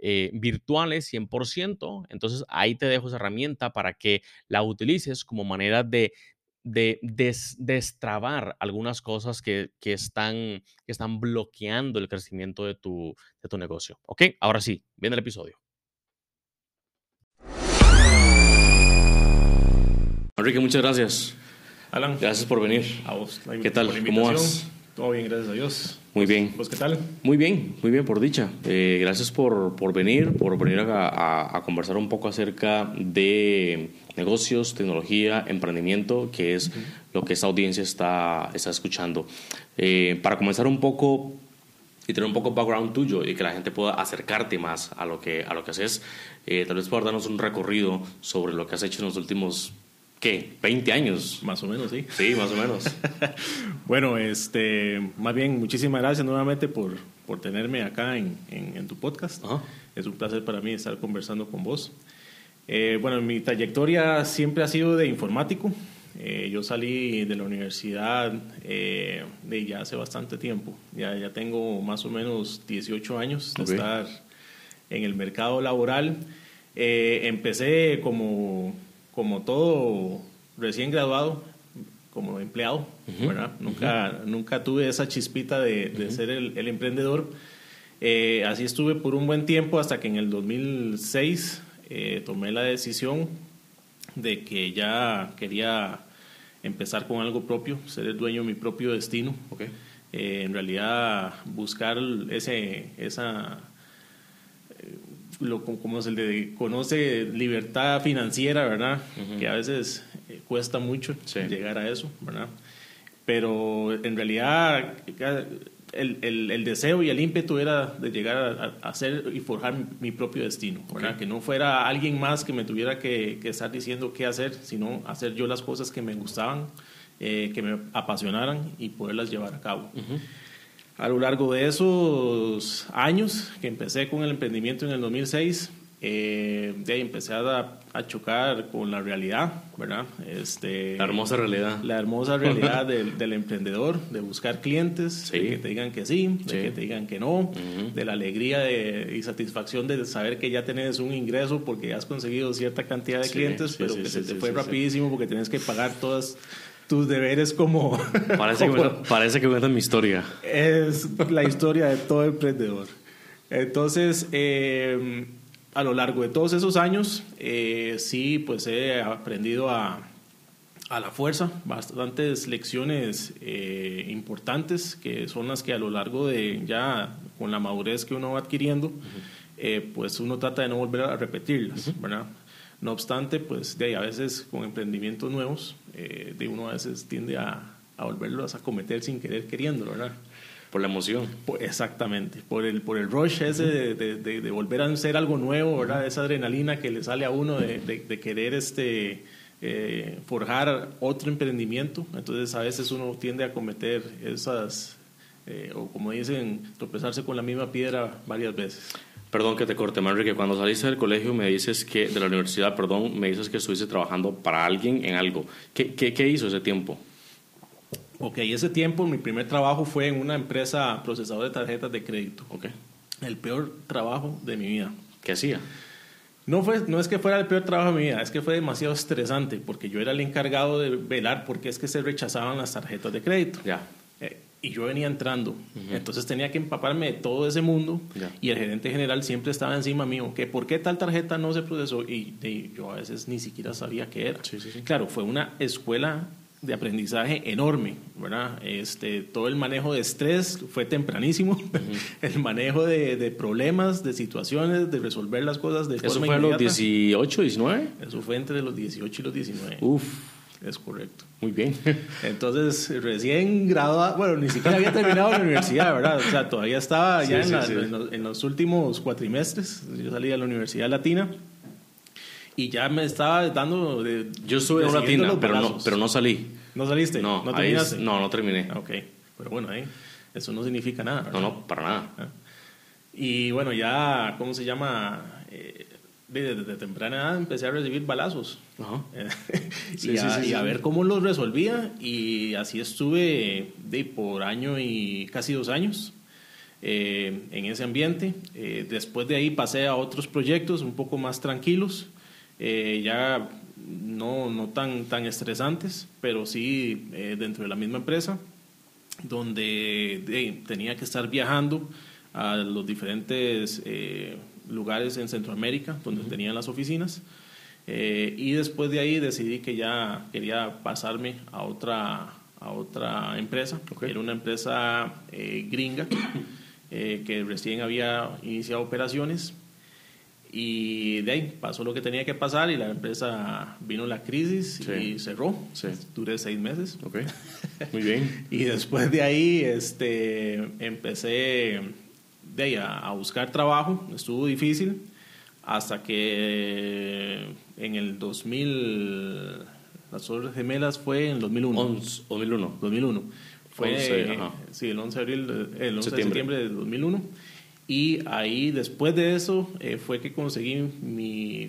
eh, virtuales 100%. Entonces ahí te dejo esa herramienta para que la utilices como manera de, de destrabar algunas cosas que, que, están, que están bloqueando el crecimiento de tu, de tu negocio. ¿Ok? Ahora sí, viene el episodio. Enrique, muchas gracias. Alan. Gracias por venir. A vos. ¿Qué tal? ¿Cómo vas? Todo bien, gracias a Dios. Muy bien. ¿Vos qué tal? Muy bien, muy bien, por dicha. Eh, gracias por, por, venir, por venir a, a, conversar un poco acerca de negocios, tecnología, emprendimiento, que es lo que esta audiencia está, está escuchando. Eh, para comenzar un poco y tener un poco background tuyo y que la gente pueda acercarte más a lo que, a lo que haces, eh, tal vez puedas darnos un recorrido sobre lo que has hecho en los últimos ¿Qué? ¿20 años? Más o menos, sí. Sí, más o menos. bueno, este, más bien, muchísimas gracias nuevamente por, por tenerme acá en, en, tu podcast. Es un placer para mí estar conversando con vos. Eh, bueno, mi trayectoria siempre ha sido de informático. Eh, yo salí de la universidad eh, de ya hace bastante tiempo. Ya, ya tengo más o menos 18 años de estar en el mercado laboral. empecé como como todo recién graduado, como empleado, ¿verdad? Nunca, nunca tuve esa chispita de, ser el, emprendedor. Eh, así estuve por un buen tiempo hasta que en el 2006 eh, tomé la decisión de que ya quería empezar con algo propio, ser el dueño de mi propio destino. Eh, en realidad buscar ese, esa lo, como se le conoce, libertad financiera, ¿verdad? Que a veces eh, cuesta mucho llegar a eso, ¿verdad? Pero en realidad el, el, el, deseo y el ímpetu era de llegar a, hacer y forjar mi, propio destino, ¿verdad? Que no fuera alguien más que me tuviera que, que, estar diciendo qué hacer, sino hacer yo las cosas que me gustaban, eh, que me apasionaran y poderlas llevar a cabo a lo largo de esos años que empecé con el emprendimiento en el 2006, eh, de ahí empecé a, a, chocar con la realidad, ¿verdad? Este, la hermosa realidad. La hermosa realidad del, del, emprendedor, de buscar clientes, de que te digan que sí, de que te digan que no, de la alegría de, y satisfacción de saber que ya tienes un ingreso porque has conseguido cierta cantidad de clientes, pero que se te fue rapidísimo porque tienes que pagar todas tus deberes como... Parece, que, parece que mi historia. Es la historia de todo emprendedor. Entonces, eh, a lo largo de todos esos años, eh, sí, pues he aprendido a, a la fuerza bastantes lecciones eh, importantes que son las que a lo largo de ya con la madurez que uno va adquiriendo, pues uno trata de no volver a repetirlas, ¿verdad? No obstante, pues de ahí a veces con emprendimientos nuevos, eh, de uno a veces tiende a, a volverlos a cometer sin querer queriéndolo, ¿verdad? Por la emoción. exactamente, por el, por el rush ese de, de, volver a hacer algo nuevo, ¿verdad? Esa adrenalina que le sale a uno de, querer este, eh, forjar otro emprendimiento. Entonces a veces uno tiende a cometer esas, eh, o como dicen, tropezarse con la misma piedra varias veces. Perdón que te corte, que cuando saliste del colegio me dices que, de la universidad, perdón, me dices que estuviste trabajando para alguien en algo. ¿Qué, qué, qué hizo ese tiempo? Ok, ese tiempo mi primer trabajo fue en una empresa procesadora de tarjetas de crédito. Ok. El peor trabajo de mi vida. ¿Qué hacía? No, fue, no es que fuera el peor trabajo de mi vida, es que fue demasiado estresante porque yo era el encargado de velar porque es que se rechazaban las tarjetas de crédito. Ya. Y yo venía entrando. Entonces tenía que empaparme de todo ese mundo y el gerente general siempre estaba encima mío, que por qué tal tarjeta no se procesó y, y yo a veces ni siquiera sabía qué era. Sí, sí, sí. Claro, fue una escuela de aprendizaje enorme, ¿verdad? Este, todo el manejo de estrés fue tempranísimo, el manejo de, de, problemas, de situaciones, de resolver las cosas de ¿Eso fue a los 18, 19? Eso fue entre los 18 y los 19. Uf. Es correcto. Muy bien. Entonces, recién graduado, bueno, ni siquiera había terminado la universidad, ¿verdad? O sea, todavía estaba ya en, En, los, en, los, últimos cuatrimestres. Yo salí de la Universidad Latina y ya me estaba dando de, yo estuve en una tienda pero no pero no salí no saliste no no terminaste no no terminé ok pero bueno ahí eso no significa nada no no para nada ah. y bueno ya cómo se llama eh, desde, temprana edad empecé a recibir balazos. Y, a, ver cómo los resolvía. Y así estuve de por año y casi dos años eh, en ese ambiente. Eh, después de ahí pasé a otros proyectos un poco más tranquilos eh, ya no, no tan, tan estresantes, pero sí eh, dentro de la misma empresa, donde tenía que estar viajando a los diferentes eh, lugares en Centroamérica donde tenían las oficinas. y después de ahí decidí que ya quería pasarme a otra, a otra empresa, que era una empresa gringa que recién había iniciado operaciones y de ahí pasó lo que tenía que pasar y la empresa vino la crisis y cerró. Sí. Duré seis meses. Ok, muy bien. y después de ahí este, empecé de ahí a, buscar trabajo. Estuvo difícil hasta que en el 2000, las Torres Gemelas fue en el 2001. 2001. 2001. Fue, sí, el 11 de, abril, el 11 de septiembre de 2001 y ahí, después de eso, eh, fue que conseguí mi,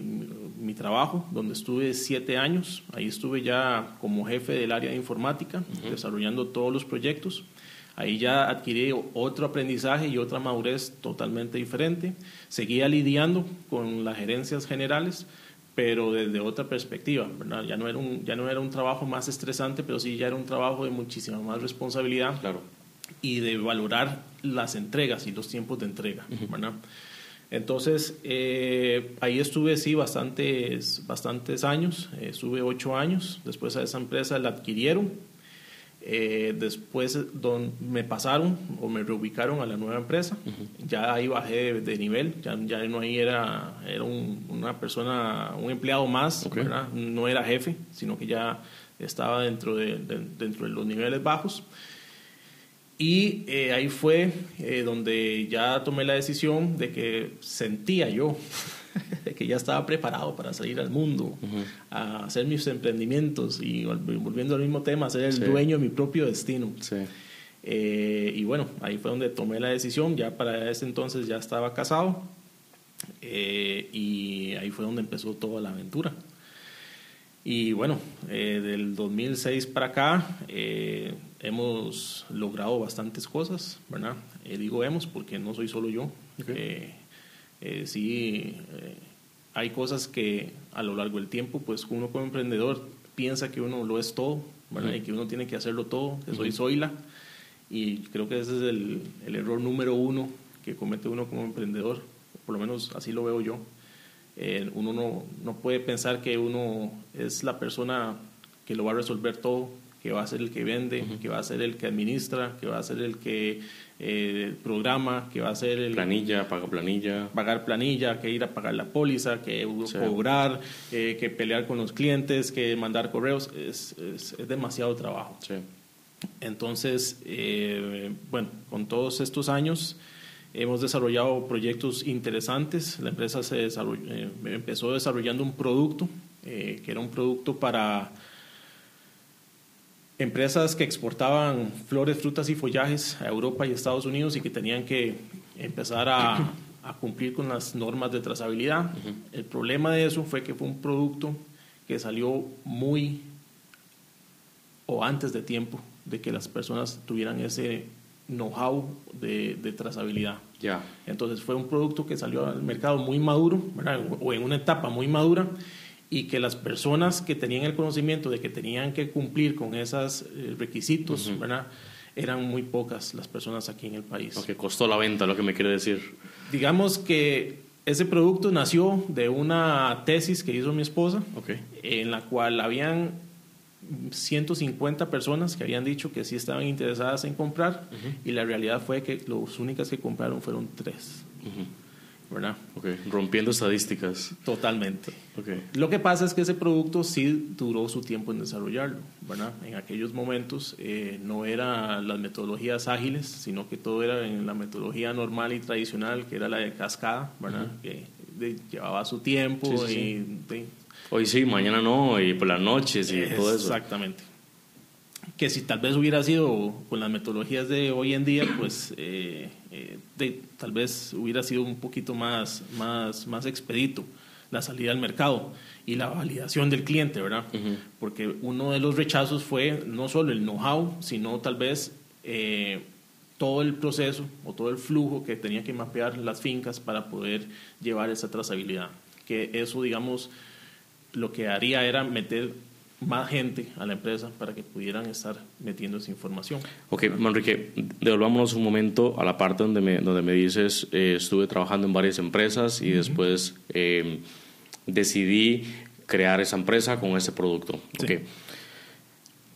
mi, trabajo, donde estuve siete años. Ahí estuve ya como jefe del área de informática, desarrollando todos los proyectos. Ahí ya adquirí otro aprendizaje y otra madurez totalmente diferente. Seguía lidiando con las gerencias generales, pero desde otra perspectiva. ¿verdad? Ya, no era un, ya no era un trabajo más estresante, pero sí ya era un trabajo de muchísima más responsabilidad. Claro y de valorar las entregas y los tiempos de entrega. Entonces, eh, ahí estuve, sí, bastantes, bastantes años, eh, estuve ocho años, después a esa empresa la adquirieron, eh, después don, me pasaron o me reubicaron a la nueva empresa, ya ahí bajé de, nivel, ya, ya, no ahí era, era una persona, un empleado más, no era jefe, sino que ya estaba dentro de, dentro de los niveles bajos. Y eh, ahí fue eh, donde ya tomé la decisión de que sentía yo de que ya estaba preparado para salir al mundo, a hacer mis emprendimientos y volviendo al mismo tema, ser el dueño de mi propio destino. Eh, y bueno, ahí fue donde tomé la decisión, ya para ese entonces ya estaba casado y ahí fue donde empezó toda la aventura. Y bueno, del 2006 para acá hemos logrado bastantes cosas, ¿verdad? Eh, digo hemos porque no soy solo yo. Eh, eh, sí, hay cosas que a lo largo del tiempo, pues uno como emprendedor piensa que uno lo es todo, ¿verdad? Y que uno tiene que hacerlo todo, que soy soyla. Y creo que ese es el, el, error número uno que comete uno como emprendedor, por lo menos así lo veo yo. uno no, no puede pensar que uno es la persona que lo va a resolver todo, que va a ser el que vende, que va a ser el que administra, que va a ser el que eh, programa, que va a ser el... Planilla, paga planilla. Pagar planilla, que ir a pagar la póliza, que cobrar, eh, que pelear con los clientes, que mandar correos, es, es, demasiado trabajo. Sí. Entonces, eh, bueno, con todos estos años hemos desarrollado proyectos interesantes. La empresa se empezó desarrollando un producto, que era un producto para empresas que exportaban flores, frutas y follajes a Europa y Estados Unidos y que tenían que empezar a, cumplir con las normas de trazabilidad. El problema de eso fue que fue un producto que salió muy o antes de tiempo de que las personas tuvieran ese know-how de, trazabilidad. Ya. Entonces fue un producto que salió al mercado muy maduro, o en una etapa muy madura, y que las personas que tenían el conocimiento de que tenían que cumplir con esos eh, requisitos, ¿verdad? eran muy pocas las personas aquí en el país. Lo que costó la venta, lo que me quiere decir. Digamos que ese producto nació de una tesis que hizo mi esposa, en la cual habían 150 personas que habían dicho que sí estaban interesadas en comprar y la realidad fue que las únicas que compraron fueron tres. ¿Verdad? Okay. Rompiendo estadísticas. Totalmente. Okay. Lo que pasa es que ese producto sí duró su tiempo en desarrollarlo, ¿verdad? En aquellos momentos eh, no eran las metodologías ágiles, sino que todo era en la metodología normal y tradicional, que era la de cascada, ¿verdad? Que llevaba su tiempo y... Hoy sí, mañana no, y por las noches y todo eso. Exactamente que si tal vez hubiera sido con las metodologías de hoy en día, pues eh, eh, de, tal vez hubiera sido un poquito más, más, más expedito la salida al mercado y la validación del cliente, ¿verdad? Porque uno de los rechazos fue no solo el know-how, sino tal vez eh, todo el proceso o todo el flujo que tenía que mapear las fincas para poder llevar esa trazabilidad. Que eso, digamos, lo que haría era meter más gente a la empresa para que pudieran estar metiendo esa información. Ok, Manrique, devolvámonos un momento a la parte donde me, donde me dices, eh, estuve trabajando en varias empresas y después eh, decidí crear esa empresa con ese producto. Okay.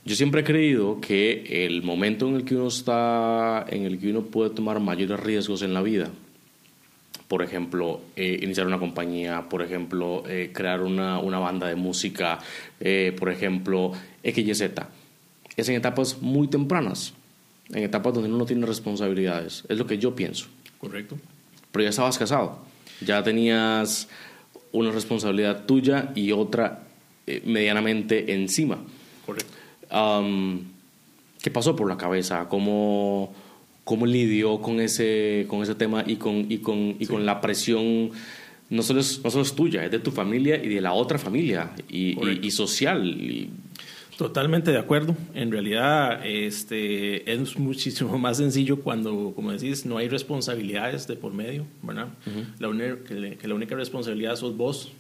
Yo siempre he creído que el momento en el que uno está, en el que uno puede tomar mayores riesgos en la vida, por ejemplo, eh, iniciar una compañía, por ejemplo, eh, crear una, una, banda de música, eh, por ejemplo, XYZ. Es en etapas muy tempranas, en etapas donde uno no tiene responsabilidades. Es lo que yo pienso. Correcto. Pero ya estabas casado, ya tenías una responsabilidad tuya y otra medianamente encima. Correcto. ¿Qué pasó por la cabeza? ¿Cómo, cómo lidió con ese, con ese tema y con, y con, y con la presión, no solo, es, no solo es tuya, es de tu familia y de la otra familia y, y, social. Totalmente de acuerdo. En realidad este, es muchísimo más sencillo cuando, como decís, no hay responsabilidades de por medio, ¿verdad? la que, la única responsabilidad sos vos.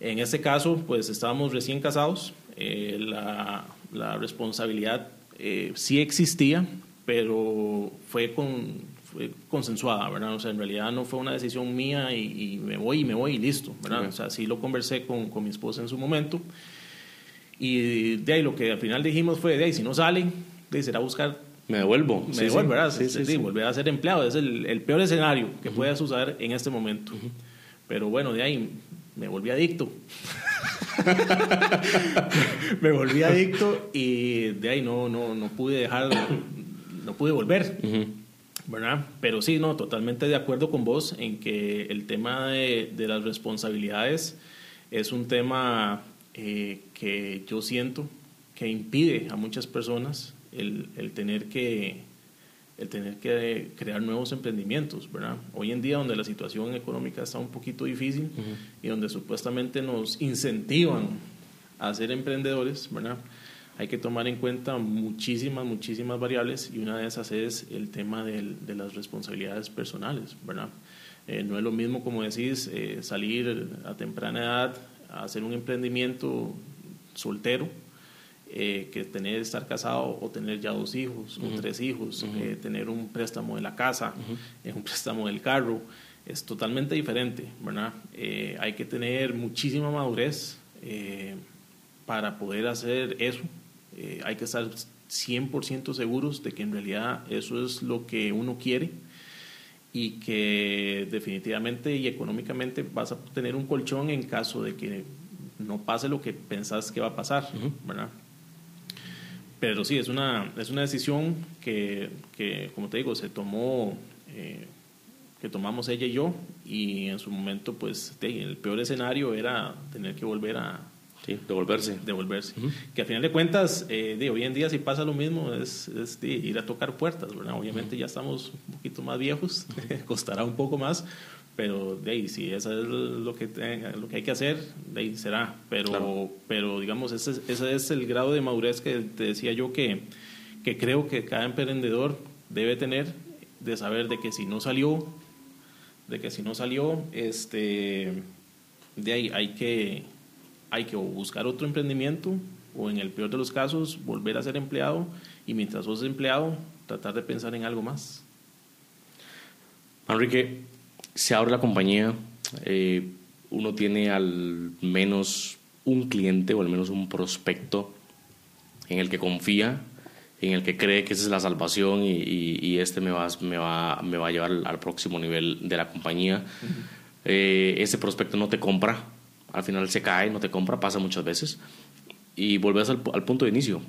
En este caso, pues estábamos recién casados. Eh, la, la, responsabilidad eh, sí existía, pero fue, con, consensuada, ¿verdad? O sea, en realidad no fue una decisión mía y, me voy y me voy y listo, ¿verdad? O sea, sí lo conversé con, con, mi esposa en su momento. Y de ahí lo que al final dijimos fue, de ahí, si no sale, de será buscar... Me devuelvo. Me devuelvo, ¿verdad? Sí, sí, sí, volver a ser empleado. Es el, el peor escenario que pueda suceder en este momento. Pero bueno, de ahí me volví adicto. me volví adicto y de ahí no, no, no pude dejar no pude volver. ¿verdad? Pero sí, no, totalmente de acuerdo con vos en que el tema de, las responsabilidades es un tema eh, que yo siento que impide a muchas personas el, tener que el tener que crear nuevos emprendimientos, ¿verdad? Hoy en día donde la situación económica está un poquito difícil y donde supuestamente nos incentivan a ser emprendedores, ¿verdad? Hay que tomar en cuenta muchísimas, muchísimas variables y una de esas es el tema de las responsabilidades personales, ¿verdad? Eh, no es lo mismo, como decís, eh, salir a temprana edad a hacer un emprendimiento soltero eh, que tener estar casado o tener ya dos hijos o tres hijos, tener un préstamo de la casa, un préstamo del carro, es totalmente diferente, ¿verdad? hay que tener muchísima madurez para poder hacer eso Eh, hay que estar 100% seguros de que en realidad eso es lo que uno quiere y que definitivamente y económicamente vas a tener un colchón en caso de que no pase lo que pensás que va a pasar, ¿verdad? Pero sí, es una, es una decisión que, que como te digo, se tomó, eh, que tomamos ella y yo, y en su momento, pues, el peor escenario era tener que volver a, Sí, devolverse. Devolverse. Que a final de cuentas, eh, de hoy en día si pasa lo mismo, es, es de ir a tocar puertas, ¿verdad? Obviamente ya estamos un poquito más viejos, costará un poco más, pero de ahí, si eso es lo que, lo que hay que hacer, de ahí será. Pero, pero digamos, ese, ese es el grado de madurez que te decía yo que, que creo que cada emprendedor debe tener, de saber de que si no salió, de que si no salió, este, de ahí hay que hay que buscar otro emprendimiento o en el peor de los casos volver a ser empleado y mientras sos empleado tratar de pensar en algo más. Enrique, se abre la compañía, eh, uno tiene al menos un cliente o al menos un prospecto en el que confía, en el que cree que esa es la salvación y, este me va, me, va, me va a llevar al, próximo nivel de la compañía. Eh, ese prospecto no te compra, al final se cae, no te compra, pasa muchas veces, y vuelves al, punto de inicio.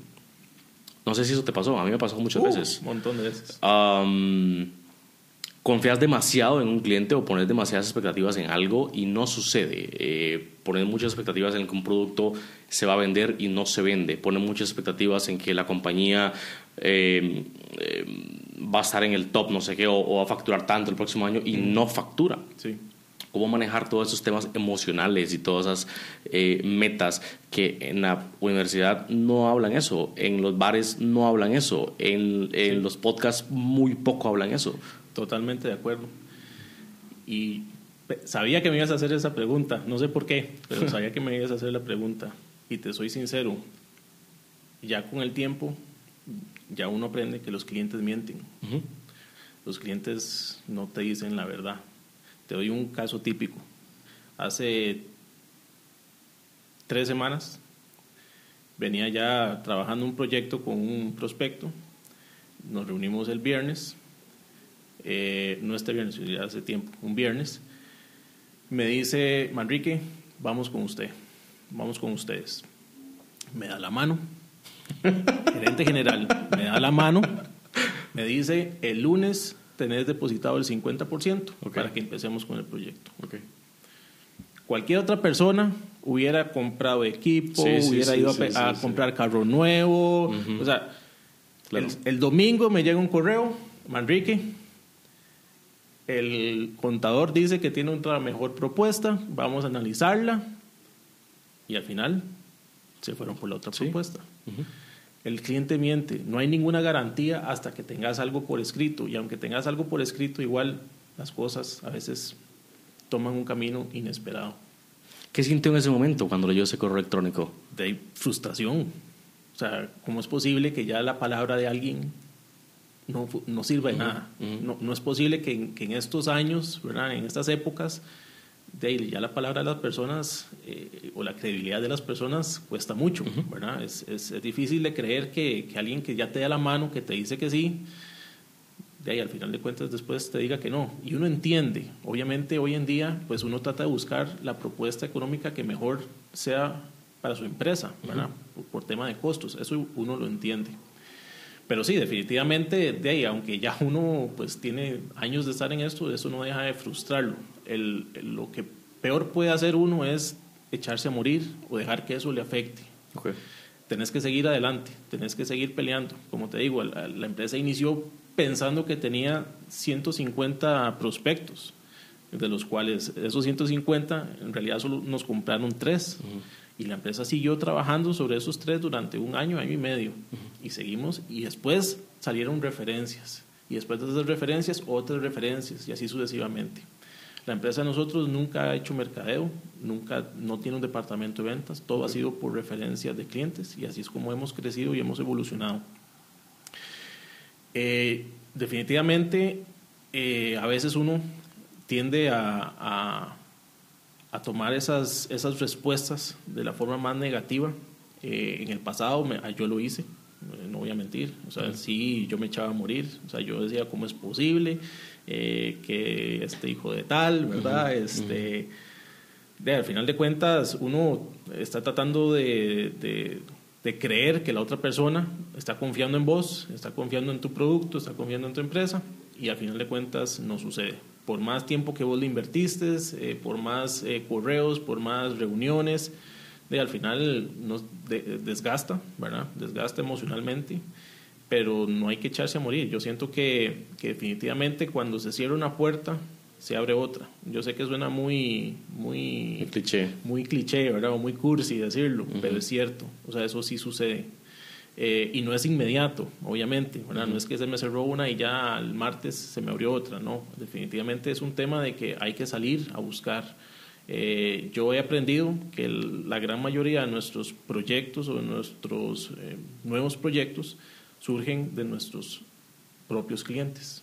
No sé si eso te pasó, a mí me pasó muchas uh, veces. Un montón de veces. confías demasiado en un cliente o pones demasiadas expectativas en algo y no sucede. Eh, pones muchas expectativas en que un producto se va a vender y no se vende. Pones muchas expectativas en que la compañía em, em, va a estar en el top, no sé qué, o, va a facturar tanto el próximo año y no factura. Sí cómo manejar todos esos temas emocionales y todas esas eh, metas que en la universidad no hablan eso, en los bares no hablan eso, en, en los podcasts muy poco hablan eso. Totalmente de acuerdo. Y sabía que me ibas a hacer esa pregunta, no sé por qué, pero sabía que me ibas a hacer la pregunta. Y te soy sincero, ya con el tiempo, ya uno aprende que los clientes mienten. Los clientes no te dicen la verdad. Te doy un caso típico. Hace tres semanas venía ya trabajando un proyecto con un prospecto. Nos reunimos el viernes, eh, no este viernes, ya hace tiempo, un viernes. Me dice, Manrique, vamos con usted, vamos con ustedes. Me da la mano, gerente general, me da la mano, me dice, el lunes tenés depositado el 50% para que empecemos con el proyecto. Cualquier otra persona hubiera comprado equipo, hubiera ido a, comprar carro nuevo. O sea, el, domingo me llega un correo, Manrique, el contador dice que tiene otra mejor propuesta, vamos a analizarla. Y al final se fueron por la otra propuesta el cliente miente. No hay ninguna garantía hasta que tengas algo por escrito. Y aunque tengas algo por escrito, igual las cosas a veces toman un camino inesperado. ¿Qué sintió en ese momento cuando leyó ese correo electrónico? De frustración. O sea, ¿cómo es posible que ya la palabra de alguien no, no sirva de nada? no, no, es posible que, que, en estos años, ¿verdad? en estas épocas, de ya la palabra de las personas eh, o la credibilidad de las personas cuesta mucho, ¿verdad? Es, es, difícil de creer que, que, alguien que ya te da la mano, que te dice que sí, de ahí al final de cuentas después te diga que no. Y uno entiende, obviamente hoy en día, pues uno trata de buscar la propuesta económica que mejor sea para su empresa, ¿verdad? por, por, tema de costos, eso uno lo entiende. Pero sí, definitivamente, de ahí, aunque ya uno pues tiene años de estar en esto, eso no deja de frustrarlo el, lo que peor puede hacer uno es echarse a morir o dejar que eso le afecte. Okay. Tenés que seguir adelante, tenés que seguir peleando. Como te digo, la, empresa inició pensando que tenía 150 prospectos, de los cuales esos 150 en realidad solo nos compraron tres. Y la empresa siguió trabajando sobre esos tres durante un año, año y medio. Y seguimos, y después salieron referencias. Y después de esas referencias, otras referencias, y así sucesivamente. La empresa de nosotros nunca ha hecho mercadeo, nunca no tiene un departamento de ventas, todo ha sido por referencias de clientes y así es como hemos crecido y hemos evolucionado. Eh, definitivamente, eh, a veces uno tiende a, a, tomar esas, esas respuestas de la forma más negativa. Eh, en el pasado yo lo hice, no voy a mentir. O sea, sí, yo me echaba a morir. O sea, yo decía, ¿cómo es posible que este hijo de tal, verdad? Este, de, al final de cuentas, uno está tratando de, de, creer que la otra persona está confiando en vos, está confiando en tu producto, está confiando en tu empresa, y al final de cuentas no sucede. Por más tiempo que vos le invertiste, eh, por más eh, correos, por más reuniones, de, al final nos desgasta, ¿verdad? Desgasta emocionalmente, pero no hay que echarse a morir. Yo siento que, que definitivamente cuando se cierra una puerta, se abre otra. Yo sé que suena muy, muy, cliché. muy cliché, ¿verdad? O muy cursi decirlo, pero es cierto. O sea, eso sí sucede. Eh, y no es inmediato, obviamente, ¿verdad? No es que se me cerró una y ya el martes se me abrió otra, no. Definitivamente es un tema de que hay que salir a buscar. Eh, yo he aprendido que la gran mayoría de nuestros proyectos o de nuestros eh, nuevos proyectos surgen de nuestros propios clientes.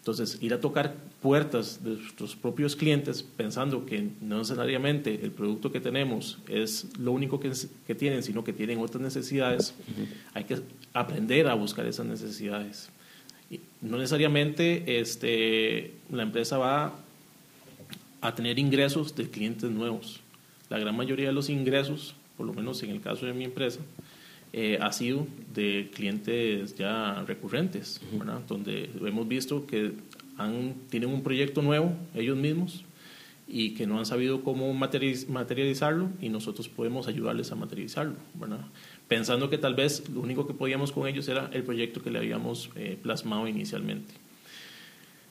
Entonces, ir a tocar puertas de nuestros propios clientes pensando que no necesariamente el producto que tenemos es lo único que, que tienen, sino que tienen otras necesidades, hay que aprender a buscar esas necesidades. Y no necesariamente este, la empresa va a tener ingresos de clientes nuevos. La gran mayoría de los ingresos, por lo menos en el caso de mi empresa, eh, ha sido de clientes ya recurrentes, donde hemos visto que tienen un proyecto nuevo ellos mismos y que no han sabido cómo materializarlo y nosotros podemos ayudarles a materializarlo, pensando que tal vez lo único que podíamos con ellos era el proyecto que le habíamos eh, plasmado inicialmente.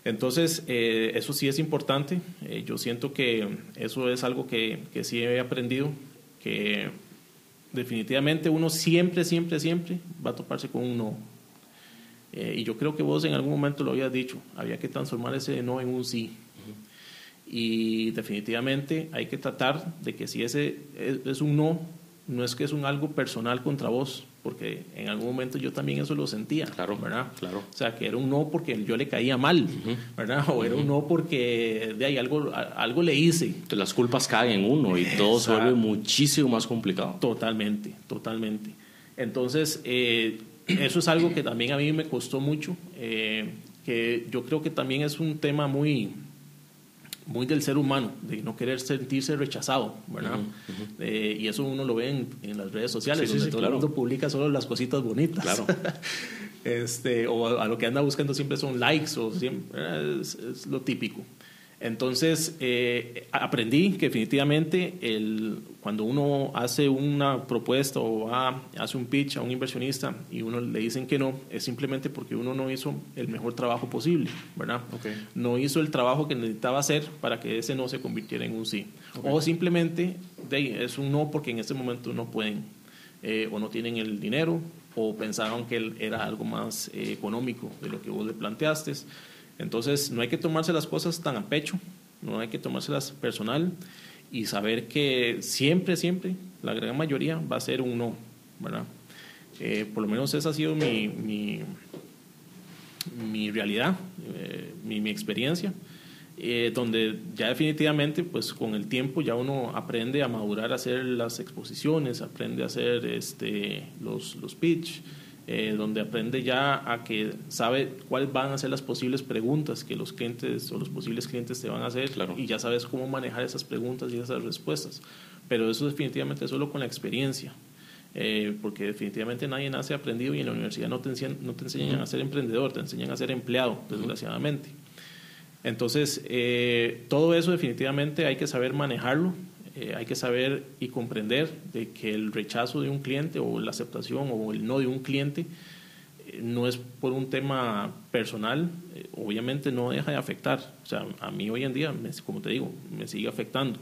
Entonces, eh, eso sí es importante. yo siento que eso es algo que, que sí he aprendido, que definitivamente uno siempre, siempre, siempre va a toparse con un no. Eh, y yo creo que vos en algún momento lo habías dicho, había que transformar ese no en un sí. Y definitivamente hay que tratar de que si ese es, un no, no es que es un algo personal contra vos, porque en algún momento yo también eso lo sentía, claro, ¿verdad? Claro. O sea, que era un no porque yo le caía mal, ¿verdad? O era un no porque de ahí algo, algo le hice. Las culpas caen en uno y todo se vuelve muchísimo más complicado. Totalmente, totalmente. Entonces, eh, eso es algo que también a mí me costó mucho, eh, que yo creo que también es un tema muy muy del ser humano, de no querer sentirse rechazado, ¿verdad? Eh, y eso uno lo ve en, las redes sociales, donde todo el mundo publica solo las cositas bonitas. Claro. este, o a, lo que anda buscando siempre son likes, o siempre, es lo típico. Entonces, eh, aprendí que definitivamente el, cuando uno hace una propuesta o va, hace un pitch a un inversionista y uno le dicen que no, es simplemente porque uno no hizo el mejor trabajo posible, ¿verdad? No hizo el trabajo que necesitaba hacer para que ese no se convirtiera en un sí. O simplemente es un no porque en ese momento no pueden eh, o no tienen el dinero o pensaron que era algo más eh, económico de lo que vos le planteaste. Entonces, no hay que tomarse las cosas tan a pecho, no hay que tomárselas personal y saber que siempre, siempre, la gran mayoría va a ser un no, ¿verdad? Eh, por lo menos esa ha sido mi, mi, realidad, eh, mi, experiencia, eh, donde ya definitivamente, pues con el tiempo ya uno aprende a madurar, a hacer las exposiciones, aprende a hacer este, los, los pitch, eh, donde aprende ya a que sabe cuáles van a ser las posibles preguntas que los clientes o los posibles clientes te van a hacer y ya sabes cómo manejar esas preguntas y esas respuestas. Pero eso definitivamente solo con la experiencia. Eh, porque definitivamente nadie nace aprendido y en la universidad no te, enseñan, no te enseñan a ser emprendedor, te enseñan a ser empleado, desgraciadamente. Entonces, eh, todo eso definitivamente hay que saber manejarlo eh, hay que saber y comprender de que el rechazo de un cliente o la aceptación o el no de un cliente eh, no es por un tema personal, eh, obviamente no deja de afectar. O sea, a mí hoy en día, como te digo, me sigue afectando.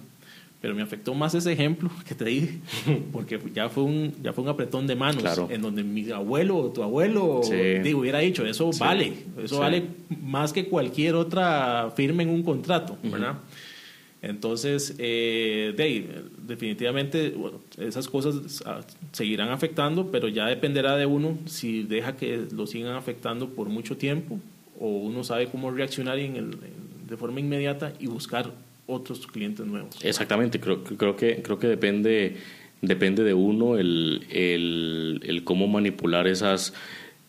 Pero me afectó más ese ejemplo que te dije, porque ya fue un, ya fue un apretón de manos, en donde mi abuelo o tu abuelo digo, hubiera dicho, eso vale, eso vale más que cualquier otra firma en un contrato, ¿verdad? Entonces, eh, definitivamente esas cosas ah, seguirán afectando, pero ya dependerá de uno si deja que lo sigan afectando por mucho tiempo o uno sabe cómo reaccionar en de forma inmediata y buscar otros clientes nuevos. Exactamente, creo, creo, que, creo que depende depende de uno el, el, el cómo manipular esas,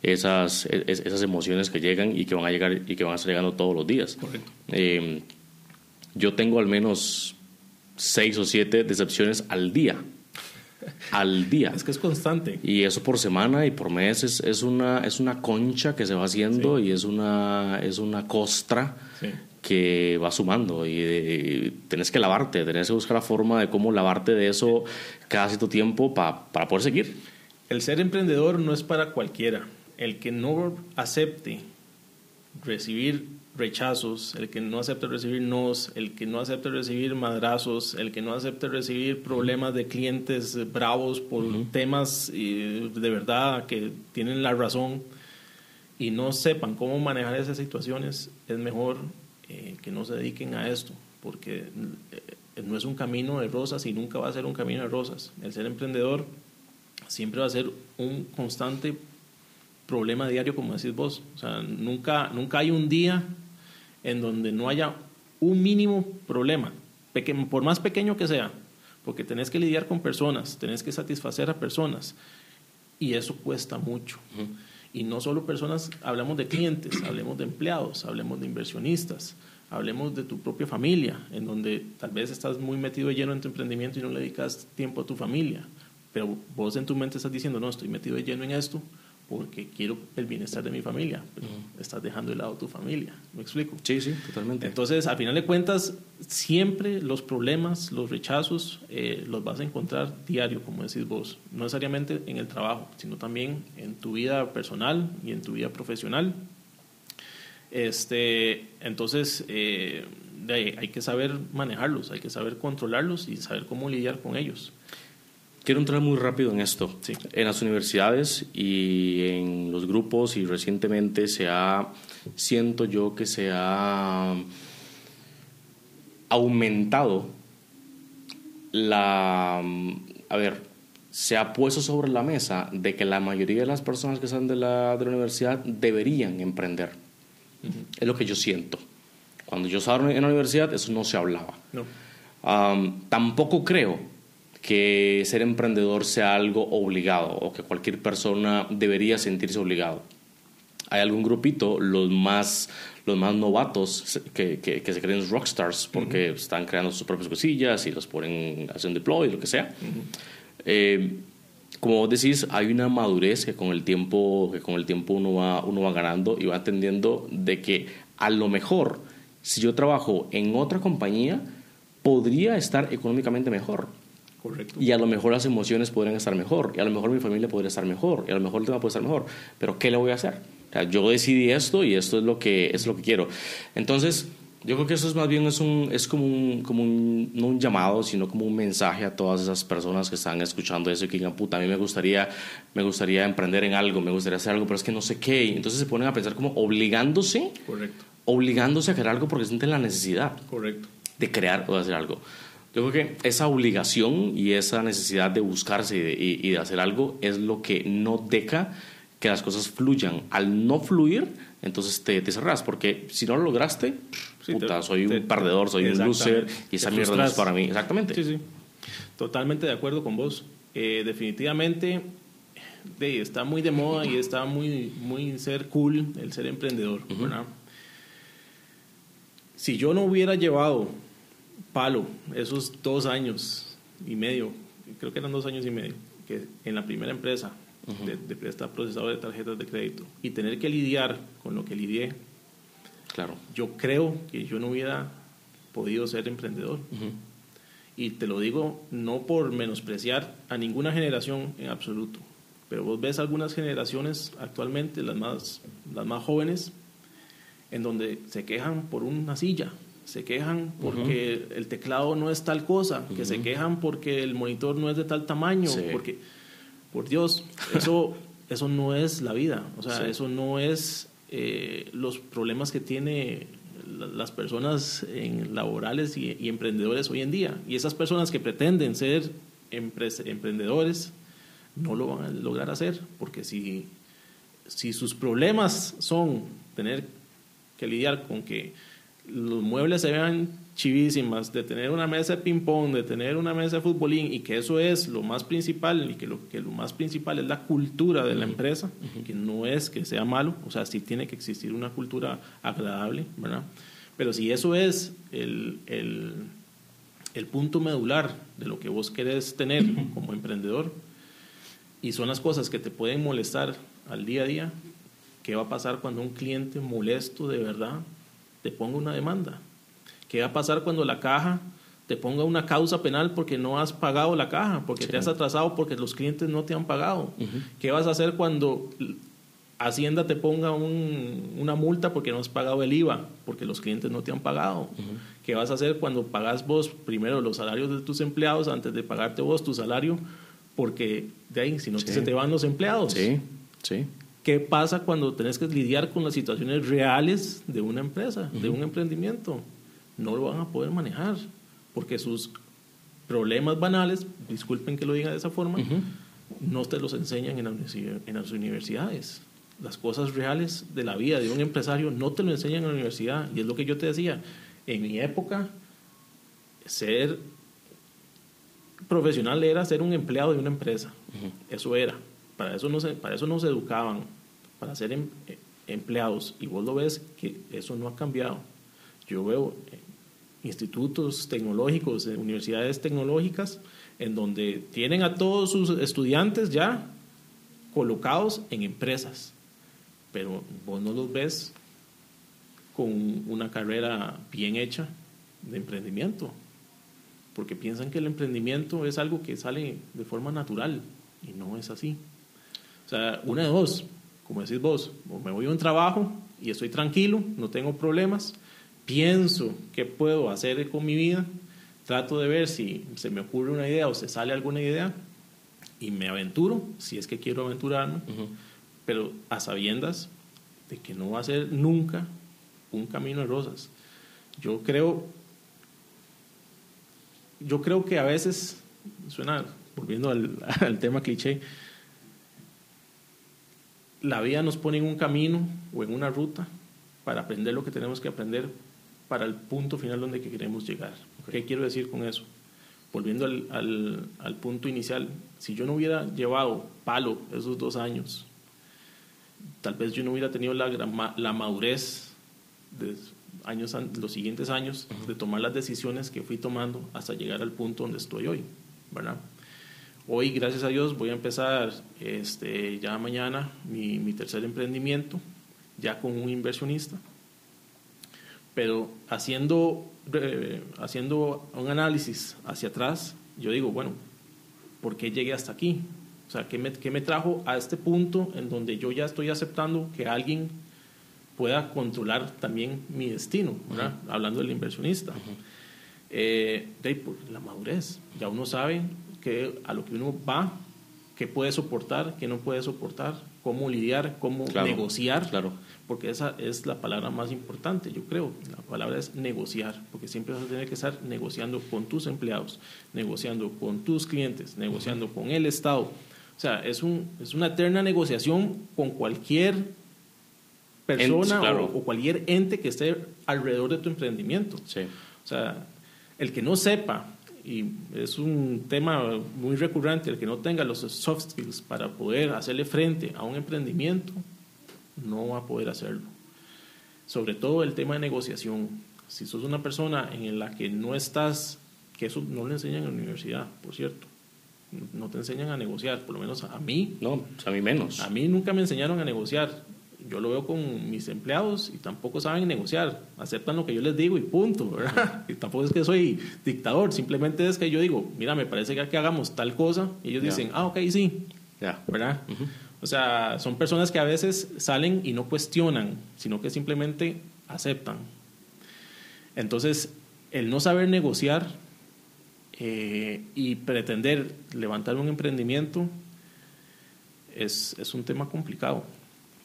esas, esas emociones que llegan y que van a llegar y que van a estar llegando todos los días. Eh, yo tengo al menos seis o siete decepciones al día. Al día. Es que es constante. Y eso por semana y por mes es, es una, es una concha que se va haciendo y es una, es una costra que va sumando. Y, y, tenés que lavarte, tenés que buscar la forma de cómo lavarte de eso cada cierto tiempo para poder seguir. El ser emprendedor no es para cualquiera. El que no acepte recibir rechazos, el que no acepta recibir nos, el que no acepta recibir madrazos, el que no acepta recibir problemas de clientes bravos por temas de verdad que tienen la razón y no sepan cómo manejar esas situaciones, es mejor eh, que no se dediquen a esto, porque eh, no es un camino de rosas y nunca va a ser un camino de rosas. El ser emprendedor siempre va a ser un constante problema diario, como decís vos. O sea, nunca, nunca hay un día en donde no haya un mínimo problema, por más pequeño que sea, porque tenés que lidiar con personas, tenés que satisfacer a personas, y eso cuesta mucho. Y no solo personas, hablamos de clientes, hablemos de empleados, hablemos de inversionistas, hablemos de tu propia familia, en donde tal vez estás muy metido lleno en tu emprendimiento y no le dedicas tiempo a tu familia, pero vos en tu mente estás diciendo, no, estoy metido lleno en esto, porque quiero el bienestar de mi familia, pero estás dejando de lado tu familia. ¿Me explico? Sí, sí, totalmente. Entonces, al final de cuentas, siempre los problemas, los rechazos, eh, los vas a encontrar diario, como decís vos. No necesariamente en el trabajo, sino también en tu vida personal y en tu vida profesional. Este, entonces, eh, hay que saber manejarlos, hay que saber controlarlos y saber cómo lidiar con ellos. Quiero entrar muy rápido en esto. En las universidades y en los grupos y recientemente se ha, siento yo que se ha aumentado la, a ver, se ha puesto sobre la mesa de que la mayoría de las personas que salen de la, de la universidad deberían emprender. Es lo que yo siento. Cuando yo estaba en la universidad eso no se hablaba. tampoco creo que ser emprendedor sea algo obligado o que cualquier persona debería sentirse obligado. Hay algún grupito, los más, los más novatos, que, que, se creen rockstars porque están creando sus propias cosillas y los ponen, hacen deploy, lo que sea. Eh, como vos decís, hay una madurez que con el tiempo, que con el tiempo uno, va, uno va ganando y va entendiendo de que a lo mejor si yo trabajo en otra compañía, podría estar económicamente mejor y a lo mejor las emociones podrían estar mejor, y a lo mejor mi familia podría estar mejor, y a lo mejor el tema puede estar mejor. Pero ¿qué le voy a hacer? yo decidí esto y esto es lo que, es lo que quiero. Entonces, yo creo que eso es más bien es, un, es como, un, como un, no un llamado, sino como un mensaje a todas esas personas que están escuchando eso y que digan, puta, a mí me gustaría, me gustaría emprender en algo, me gustaría hacer algo, pero es que no sé qué. Y entonces se ponen a pensar como obligándose, Correcto. obligándose a crear algo porque sienten la necesidad Correcto. de crear o de hacer algo. Yo creo que esa obligación y esa necesidad de buscarse y de, hacer algo es lo que no deja que las cosas fluyan. Al no fluir, entonces te, te cerras, porque si no lo lograste, puta, soy un perdedor, soy un loser y esa mierda no es para mí. Exactamente. Sí, sí. Totalmente de acuerdo con vos. Eh, definitivamente de, está muy de moda y está muy, muy ser cool el ser emprendedor. Si yo no hubiera llevado palo esos dos años y medio, creo que eran dos años y medio, que en la primera empresa de, de prestar procesador de tarjetas de crédito y tener que lidiar con lo que lidié, claro. yo creo que yo no hubiera podido ser emprendedor. Y te lo digo no por menospreciar a ninguna generación en absoluto, pero vos ves algunas generaciones actualmente, las más, las más jóvenes, en donde se quejan por una silla, se quejan porque el teclado no es tal cosa, que se quejan porque el monitor no es de tal tamaño, porque, por Dios, eso, eso no es la vida, o sea, eso no es eh, los problemas que tiene las personas en laborales y, emprendedores hoy en día. Y esas personas que pretenden ser emprendedores no lo van a lograr hacer, porque si, si sus problemas son tener que lidiar con que los muebles se vean chivísimas, de tener una mesa de ping-pong, de tener una mesa de futbolín, y que eso es lo más principal, y que lo, que lo más principal es la cultura de la empresa, que no es que sea malo, o sea, sí tiene que existir una cultura agradable, ¿verdad? Pero si eso es el, el, el punto medular de lo que vos querés tener como emprendedor, y son las cosas que te pueden molestar al día a día, ¿qué va a pasar cuando un cliente molesto de verdad te ponga una demanda? ¿Qué va a pasar cuando la caja te ponga una causa penal porque no has pagado la caja, porque te has atrasado, porque los clientes no te han pagado? ¿Qué vas a hacer cuando Hacienda te ponga una multa porque no has pagado el IVA, porque los clientes no te han pagado? ¿Qué vas a hacer cuando pagas vos primero los salarios de tus empleados antes de pagarte vos tu salario? Porque de ahí, si no se te van los empleados. Sí, sí. ¿Qué pasa cuando tenés que lidiar con las situaciones reales de una empresa, de un emprendimiento? no lo van a poder manejar, porque sus problemas banales, disculpen que lo diga de esa forma, no te los enseñan en, las universidades. Las cosas reales de la vida de un empresario no te lo enseñan en la universidad. Y es lo que yo te decía, en mi época, ser profesional era ser un empleado de una empresa. Eso era. Para eso, no se, para eso nos educaban, para ser em, eh, empleados. Y vos lo ves que eso no ha cambiado. Yo veo institutos tecnológicos, universidades tecnológicas, en donde tienen a todos sus estudiantes ya colocados en empresas, pero vos no los ves con una carrera bien hecha de emprendimiento, porque piensan que el emprendimiento es algo que sale de forma natural y no es así. O sea, una de dos, como decís vos, me voy a un trabajo y estoy tranquilo, no tengo problemas, pienso qué puedo hacer con mi vida, trato de ver si se me ocurre una idea o se sale alguna idea y me aventuro, si es que quiero aventurarme, pero a sabiendas de que no va a ser nunca un camino de rosas. Yo creo, yo creo que a veces, suena, volviendo al, al tema cliché, la vida nos pone en un camino o en una ruta para aprender lo que tenemos que aprender para el punto final donde queremos llegar. ¿Qué quiero decir con eso? Volviendo al, al, punto inicial, si yo no hubiera llevado palo esos dos años, tal vez yo no hubiera tenido la, la madurez de años, los siguientes años de tomar las decisiones que fui tomando hasta llegar al punto donde estoy hoy, ¿verdad? Hoy, gracias a Dios, voy a empezar este, ya mañana mi, mi tercer emprendimiento, ya con un inversionista pero haciendo, eh, haciendo un análisis hacia atrás, yo digo, bueno, ¿por qué llegué hasta aquí? O sea, ¿qué me, qué me trajo a este punto en donde yo ya estoy aceptando que alguien pueda controlar también mi destino, ¿verdad? Hablando del inversionista. Eh, de la madurez. Ya uno sabe que a lo que uno va, qué puede soportar, qué no puede soportar, cómo lidiar, cómo negociar. Claro porque esa es la palabra más importante, yo creo. La palabra es negociar, porque siempre vas a tener que estar negociando con tus empleados, negociando con tus clientes, negociando con el Estado. O sea, es, un, es una eterna negociación con cualquier persona o, cualquier ente que esté alrededor de tu emprendimiento. Sí. O sea, el que no sepa, y es un tema muy recurrente, el que no tenga los soft skills para poder hacerle frente a un emprendimiento, no va a poder hacerlo. Sobre todo el tema de negociación. Si sos una persona en la que no estás, que eso no le enseñan en la universidad, por cierto, no te enseñan a negociar, por lo menos a mí. No, a mí menos. A mí nunca me enseñaron a negociar. Yo lo veo con mis empleados y tampoco saben negociar. Aceptan lo que yo les digo y punto, ¿verdad? Y tampoco es que soy dictador, simplemente es que yo digo, mira, me parece que, que hagamos tal cosa. Y ellos dicen, ah, ok, sí. Ya. ¿Verdad? O sea, son personas que a veces salen y no cuestionan, sino que simplemente aceptan. Entonces, el no saber negociar eh, y pretender levantar un emprendimiento es, es, un tema complicado.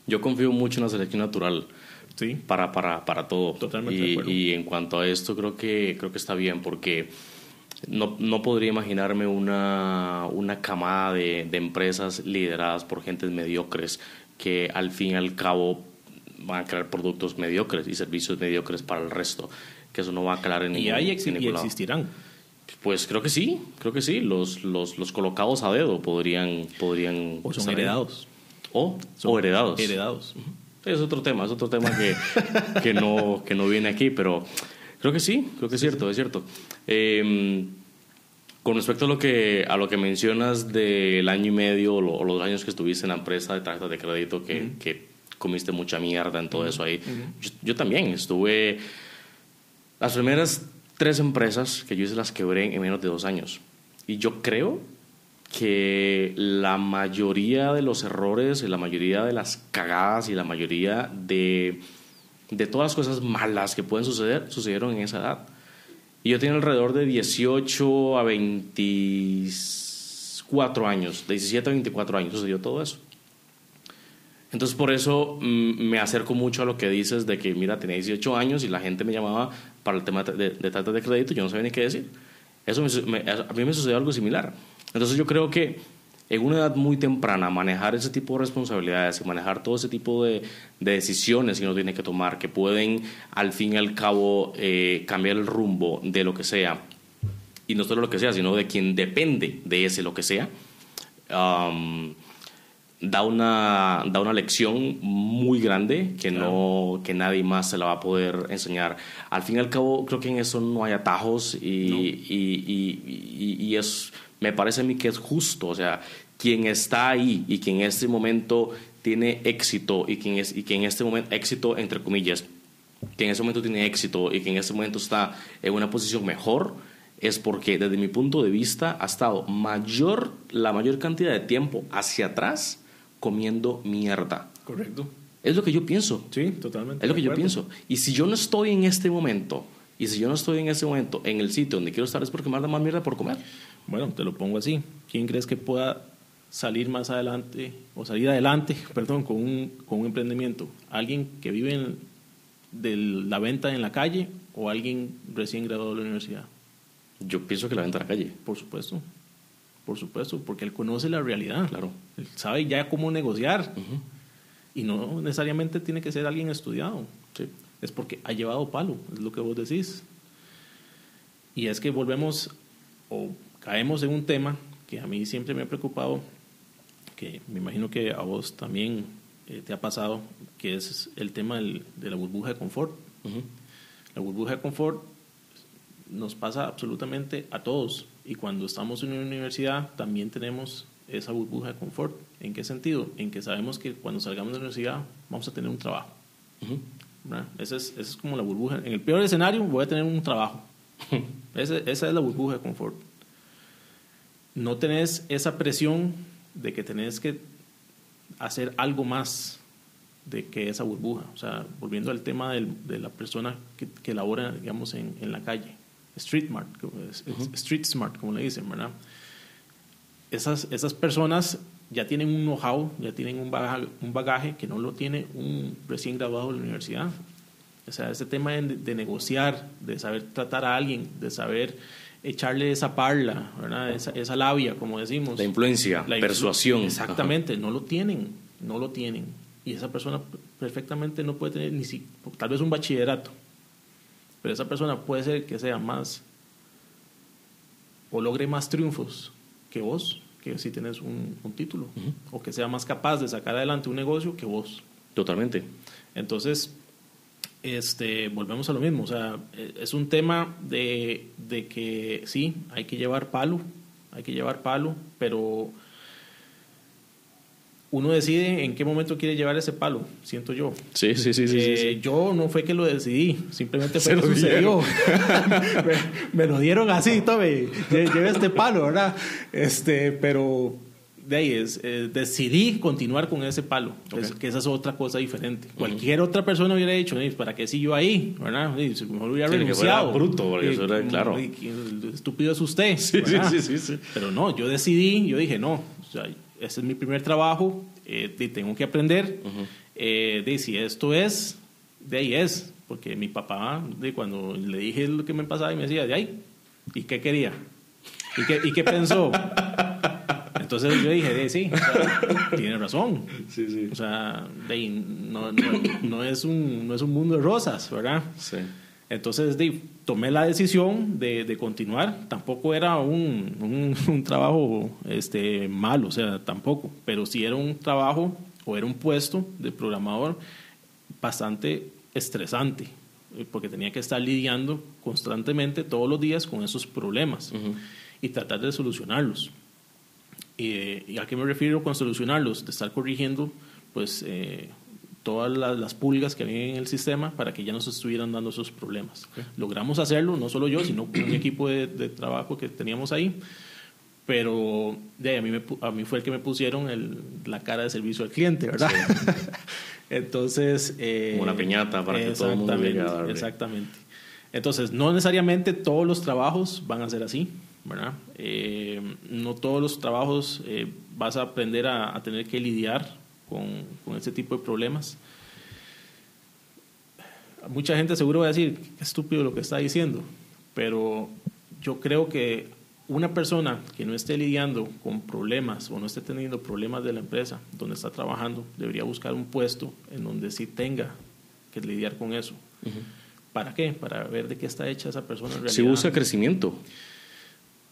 Yo confío mucho en la selección natural. Sí. Para, para, para todo. Totalmente. Y, y en cuanto a esto, creo que, creo que está bien, porque no, no podría imaginarme una, una camada de, de, empresas lideradas por gentes mediocres que al fin y al cabo van a crear productos mediocres y servicios mediocres para el resto. que eso no va a calar en ningún, y hay y existirán. Pues creo que sí, creo que sí. Los, los, los colocados a dedo podrían... podrían o son heredados. O, o heredados. Heredados. Es otro tema, es otro tema que, que, no, que no viene aquí, pero creo que sí, creo que es cierto, es cierto. Em, con respecto a lo que, a lo que mencionas del año y medio o, los años que estuviste en la empresa de tarjetas de crédito, que, que comiste mucha mierda en todo eso ahí, yo, también estuve... Las primeras tres empresas que yo hice las quebré en menos de dos años. Y yo creo que la mayoría de los errores y la mayoría de las cagadas y la mayoría de, de todas las cosas malas que pueden suceder sucedieron en esa edad. Y yo tenía alrededor de 18 a 24 años, de 17 a 24 años sucedió todo eso. Entonces por eso mm, me acerco mucho a lo que dices de que, mira, tenía 18 años y la gente me llamaba para el tema de, de, de crédito, yo no sabía ni qué decir. Eso a mí me sucedió algo similar. Entonces yo creo que en una edad muy temprana manejar ese tipo de responsabilidades y manejar todo ese tipo de, decisiones que uno tiene que tomar que pueden al fin y al cabo eh, cambiar el rumbo de lo que sea y no solo lo que sea sino de quien depende de ese lo que sea um, da una da una lección muy grande que no que nadie más se la va a poder enseñar. Al fin y al cabo creo que en eso no hay atajos y, y, y es me parece a mí que es justo, o sea, quien está ahí y quien en este momento tiene éxito y quien, es, y quien en este momento, éxito entre comillas, que en este momento tiene éxito y que en este momento está en una posición mejor, es porque desde mi punto de vista ha estado mayor, la mayor cantidad de tiempo hacia atrás comiendo mierda. Correcto. Es lo que yo pienso. Sí, totalmente. Es lo que yo pienso. Y si yo no estoy en este momento, y si yo no estoy en este momento en el sitio donde quiero estar, es porque me da más mierda por comer. Bueno, te lo pongo así. ¿Quién crees que pueda salir más adelante o salir adelante, perdón, con un, con un emprendimiento? ¿Alguien que vive de la venta en la calle o alguien recién graduado de la universidad? Yo pienso que la venta en la calle. Por supuesto. Por supuesto, porque él conoce la realidad. Claro. Sabe ya cómo negociar. Y no necesariamente tiene que ser alguien estudiado. Sí. Es porque ha llevado palo, es lo que vos decís. Y es que volvemos o caemos en un tema que a mí siempre me ha preocupado, que me imagino que a vos también eh, te ha pasado, que es el tema del, de la burbuja de confort. La burbuja de confort nos pasa absolutamente a todos y cuando estamos en una universidad también tenemos esa burbuja de confort. ¿En qué sentido? En que sabemos que cuando salgamos de la universidad vamos a tener un trabajo. Esa, es, esa, es, como la burbuja. En el peor escenario voy a tener un trabajo. esa, esa es la burbuja de confort no tenés esa presión de que tenés que hacer algo más de que esa burbuja. O sea, volviendo al tema de la persona que, que labora, digamos, en, en, la calle. Street smart, street smart, como le dicen, ¿verdad? Esas, esas personas ya tienen un know-how, ya tienen un bagaje, un bagaje que no lo tiene un recién graduado de la universidad. O sea, ese tema de, de negociar, de saber tratar a alguien, de saber echarle esa parla, Esa, esa, labia, como decimos. La influencia, la persuasión. Exactamente, no lo tienen, no lo tienen. Y esa persona perfectamente no puede tener ni si, tal vez un bachillerato, pero esa persona puede ser que sea más o logre más triunfos que vos, que si tienes un, título, o que sea más capaz de sacar adelante un negocio que vos. Totalmente. Entonces, este, volvemos a lo mismo, o sea, es un tema de, de, que sí, hay que llevar palo, hay que llevar palo, pero uno decide en qué momento quiere llevar ese palo, siento yo. Sí, sí, sí. sí, eh, Yo no fue que lo decidí, simplemente fue que sucedió. me, lo dieron así, tome, lleve este palo, ¿verdad? Este, pero de ahí es, eh, decidí continuar con ese palo, que esa es otra cosa diferente. Cualquier otra persona hubiera dicho, ¿para qué sigo ahí? ¿verdad? mejor hubiera renunciado. bruto, porque eso era, claro. estúpido es usted. Sí, sí, sí, Pero no, yo decidí, yo dije, no, o sea, este es mi primer trabajo, eh, tengo que aprender. eh, de si esto es, de ahí es. Porque mi papá, de cuando le dije lo que me pasaba, y me decía, de ahí, ¿y qué quería? ¿Y qué, y qué pensó? Entonces yo dije, sí, tiene razón. O sea, no, no, es un, no es un mundo de rosas, ¿verdad? Sí. Entonces tomé la decisión de, continuar. Tampoco era un, un, trabajo este, malo, o sea, tampoco, pero sí era un trabajo o era un puesto de programador bastante estresante, eh, porque tenía que estar lidiando constantemente todos los días con esos problemas y tratar de solucionarlos. ¿Y a qué me refiero con solucionarlos? De estar corrigiendo pues, eh, todas las, pulgas que había en el sistema para que ya no se estuvieran dando esos problemas. Logramos hacerlo, no solo yo, sino un equipo de, trabajo que teníamos ahí, pero de, a, mí a mí fue el que me pusieron el, la cara de servicio al cliente, ¿verdad? Entonces... Eh, Como una piñata para que todo el mundo llegue Exactamente. Entonces, no necesariamente todos los trabajos van a ser así, ¿verdad? Eh, no todos los trabajos eh, vas a aprender a, a tener que lidiar con, con este tipo de problemas. Mucha gente seguro va a decir, qué estúpido lo que está diciendo, pero yo creo que una persona que no esté lidiando con problemas o no esté teniendo problemas de la empresa donde está trabajando, debería buscar un puesto en donde sí tenga que lidiar con eso. ¿Para qué? Para ver de qué está hecha esa persona en realidad. Si busca crecimiento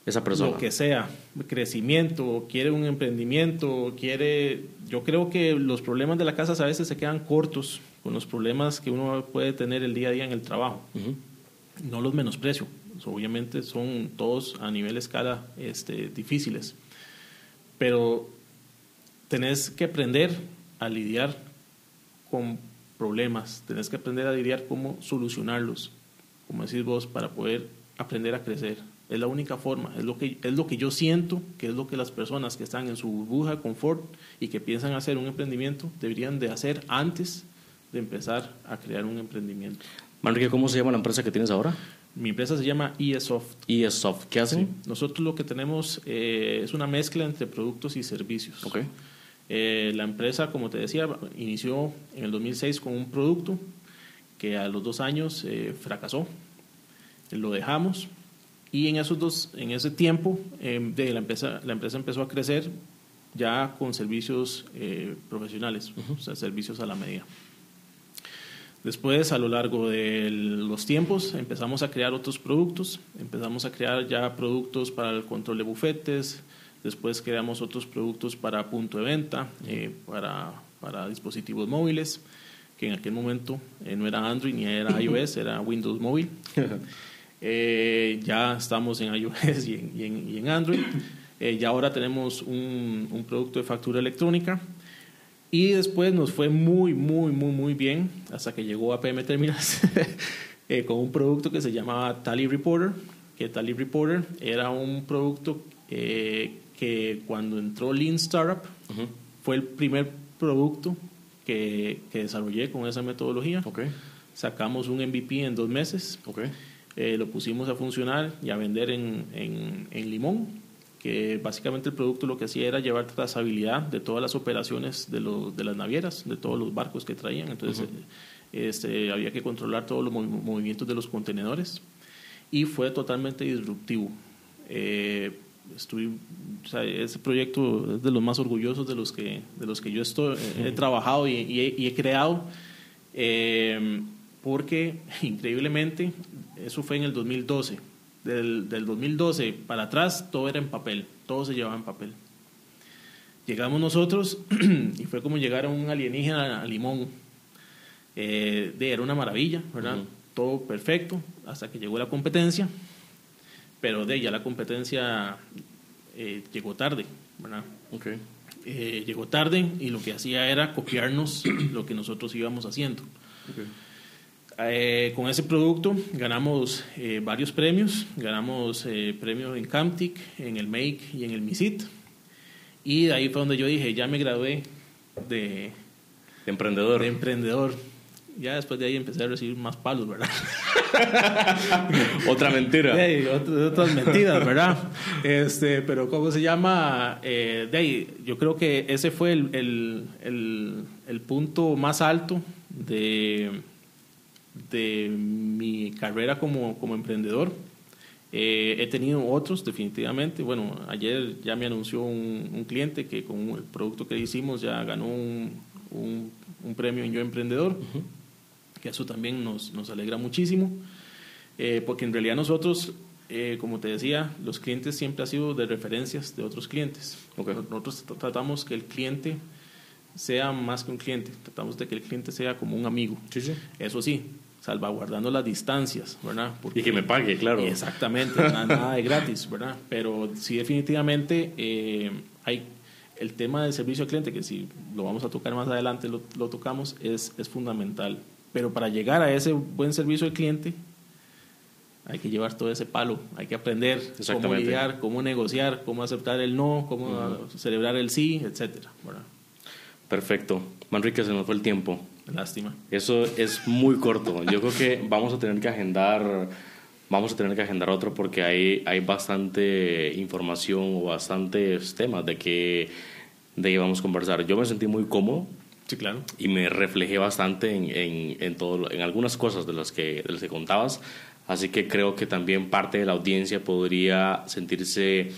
esa persona. Lo que sea, crecimiento, quiere un emprendimiento, quiere... Yo creo que los problemas de la casa a veces se quedan cortos con los problemas que uno puede tener el día a día en el trabajo. No los menosprecio, obviamente son todos a nivel escala este, difíciles, pero tenés que aprender a lidiar con problemas, tenés que aprender a lidiar cómo solucionarlos, como decís vos, para poder aprender a crecer es la única forma, es lo, que, es lo que yo siento, que es lo que las personas que están en su burbuja de confort y que piensan hacer un emprendimiento deberían de hacer antes de empezar a crear un emprendimiento. Manrique, ¿cómo se llama la empresa que tienes ahora? Mi empresa se llama ESOft. ESOft, ¿qué hacen? Nosotros lo que tenemos eh, es una mezcla entre productos y servicios. Okay. Eh, la empresa, como te decía, inició en el 2006 con un producto que a los dos años eh, fracasó. Lo dejamos y en esos dos, en ese tiempo, em, de la empresa, la empresa empezó a crecer ya con servicios eh, profesionales, o sea, servicios a la medida. Después, a lo largo de los tiempos, empezamos a crear otros productos, empezamos a crear ya productos para el control de bufetes, después creamos otros productos para punto de venta, eh, para, para, dispositivos móviles, que en aquel momento eh, no era Android ni era iOS, era Windows Mobile. Eh, ya estamos en iOS y en, y en, Android. Eh, ya ahora tenemos un, un, producto de factura electrónica. Y después nos fue muy, muy, muy, muy bien hasta que llegó a PM Terminals eh, con un producto que se llamaba Tally Reporter. Que Tally Reporter era un producto que cuando entró Lean Startup fue el primer producto que, que, desarrollé con esa metodología. Okay. Sacamos un MVP en dos meses. Okay. Eh, lo pusimos a funcionar y a vender en, en, Limón, que básicamente el producto lo que hacía era llevar trazabilidad de todas las operaciones de, los, de las navieras, de todos los barcos que traían. Entonces este, había que controlar todos los movimientos de los contenedores y fue totalmente disruptivo. Eh, ese proyecto es de los más orgullosos de los que, de los que yo estoy, he trabajado y, y, he, creado. Eh, porque increíblemente eso fue en el 2012. Del, del 2012 para atrás todo era en papel, todo se llevaba en papel. Llegamos nosotros y fue como llegar a un alienígena a Limón. Eh, de, era una maravilla, ¿verdad? Todo perfecto, hasta que llegó la competencia, pero de ya la competencia eh, llegó tarde, ¿verdad? Okay. Eh, llegó tarde y lo que hacía era copiarnos lo que nosotros íbamos haciendo. Okay. Eh, con ese producto ganamos eh, varios premios, ganamos eh, premios en Camtic, en el Make y en el MISIT. Y de ahí fue donde yo dije, ya me gradué de, emprendedor. De emprendedor. Ya después de ahí empecé a recibir más palos, ¿verdad? Otra mentira. otras mentiras, ¿verdad? Este, pero ¿cómo se llama? de ahí, yo creo que ese fue el, el, el punto más alto de de mi carrera como, como emprendedor. Eh, he tenido otros, definitivamente. Bueno, ayer ya me anunció un, cliente que con el producto que hicimos ya ganó un, un, premio en Yo Emprendedor, que eso también nos, nos alegra muchísimo. Eh, porque en realidad nosotros, eh, como te decía, los clientes siempre han sido de referencias de otros clientes. Nosotros tratamos que el cliente sea más que un cliente, tratamos de que el cliente sea como un amigo. Sí, sí. Eso sí, salvaguardando las distancias, ¿verdad? y que me pague, claro. Exactamente, nada, de gratis, ¿verdad? Pero sí definitivamente eh, hay el tema del servicio al cliente, que si lo vamos a tocar más adelante, lo, lo, tocamos, es, es fundamental. Pero para llegar a ese buen servicio al cliente, hay que llevar todo ese palo, hay que aprender cómo lidiar, cómo negociar, cómo aceptar el no, cómo celebrar el sí, etcétera. Perfecto. Manrique, se nos fue el tiempo. Lástima. Eso es muy corto. Yo creo que vamos a tener que agendar, vamos a tener que agendar otro porque hay, hay bastante información o bastantes temas de que, de que vamos a conversar. Yo me sentí muy cómodo. Sí, claro. Y me reflejé bastante en, en, en, todo, en algunas cosas de las, que, de las que contabas. Así que creo que también parte de la audiencia podría sentirse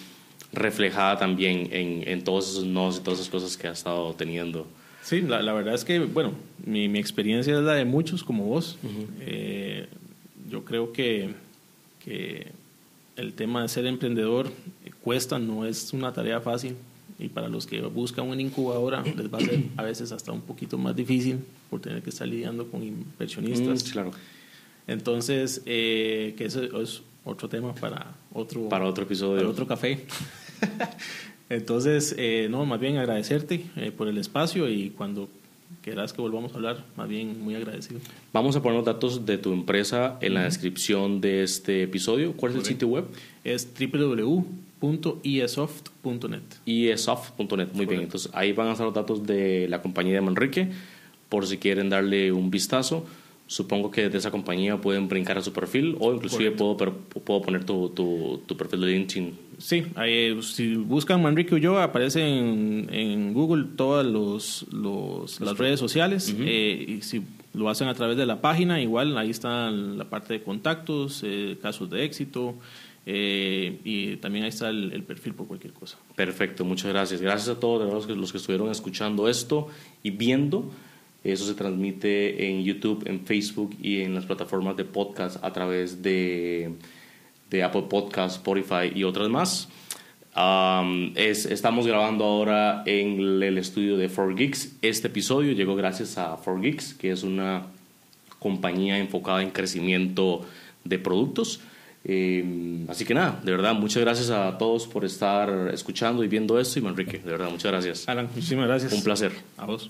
reflejada también en, en todos esos nos y todas esas cosas que ha estado teniendo. Sí, la, la, verdad es que, bueno, mi, mi, experiencia es la de muchos como vos. eh, yo creo que, que, el tema de ser emprendedor cuesta, no es una tarea fácil. Y para los que buscan una incubadora, les va a ser a veces hasta un poquito más difícil por tener que estar lidiando con inversionistas. Mm, claro. Entonces, eh, que eso es otro tema para otro, para otro episodio. Para otro café. Entonces, eh, no, más bien agradecerte eh, por el espacio y cuando quieras que volvamos a hablar, más bien muy agradecido. Vamos a poner los datos de tu empresa en la descripción de este episodio. ¿Cuál es el sitio web? Es www.iesoft.net. iesoft.net, muy bien. Entonces, ahí van a estar los datos de la compañía de Manrique, por si quieren darle un vistazo supongo que de esa compañía pueden brincar a su perfil o inclusive puedo, puedo poner tu, tu, tu, perfil de LinkedIn. Sí, ahí, si buscan Manrique Ulloa aparece en, en Google todas los, los, las redes sociales eh, y si lo hacen a través de la página, igual ahí está la parte de contactos, eh, casos de éxito. Eh, y también ahí está el, el, perfil por cualquier cosa. Perfecto, muchas gracias. Gracias a todos los que, los que estuvieron escuchando esto y viendo. Eso se transmite en YouTube, en Facebook y en las plataformas de podcast a través de, de Apple Podcast, Spotify y otras más. es, estamos grabando ahora en el estudio de 4Geeks. Este episodio llegó gracias a 4Geeks, que es una compañía enfocada en crecimiento de productos. Eh, así que nada, de verdad, muchas gracias a todos por estar escuchando y viendo esto. Y Manrique, de verdad, muchas gracias. Alan, muchísimas gracias. Un placer. A vos.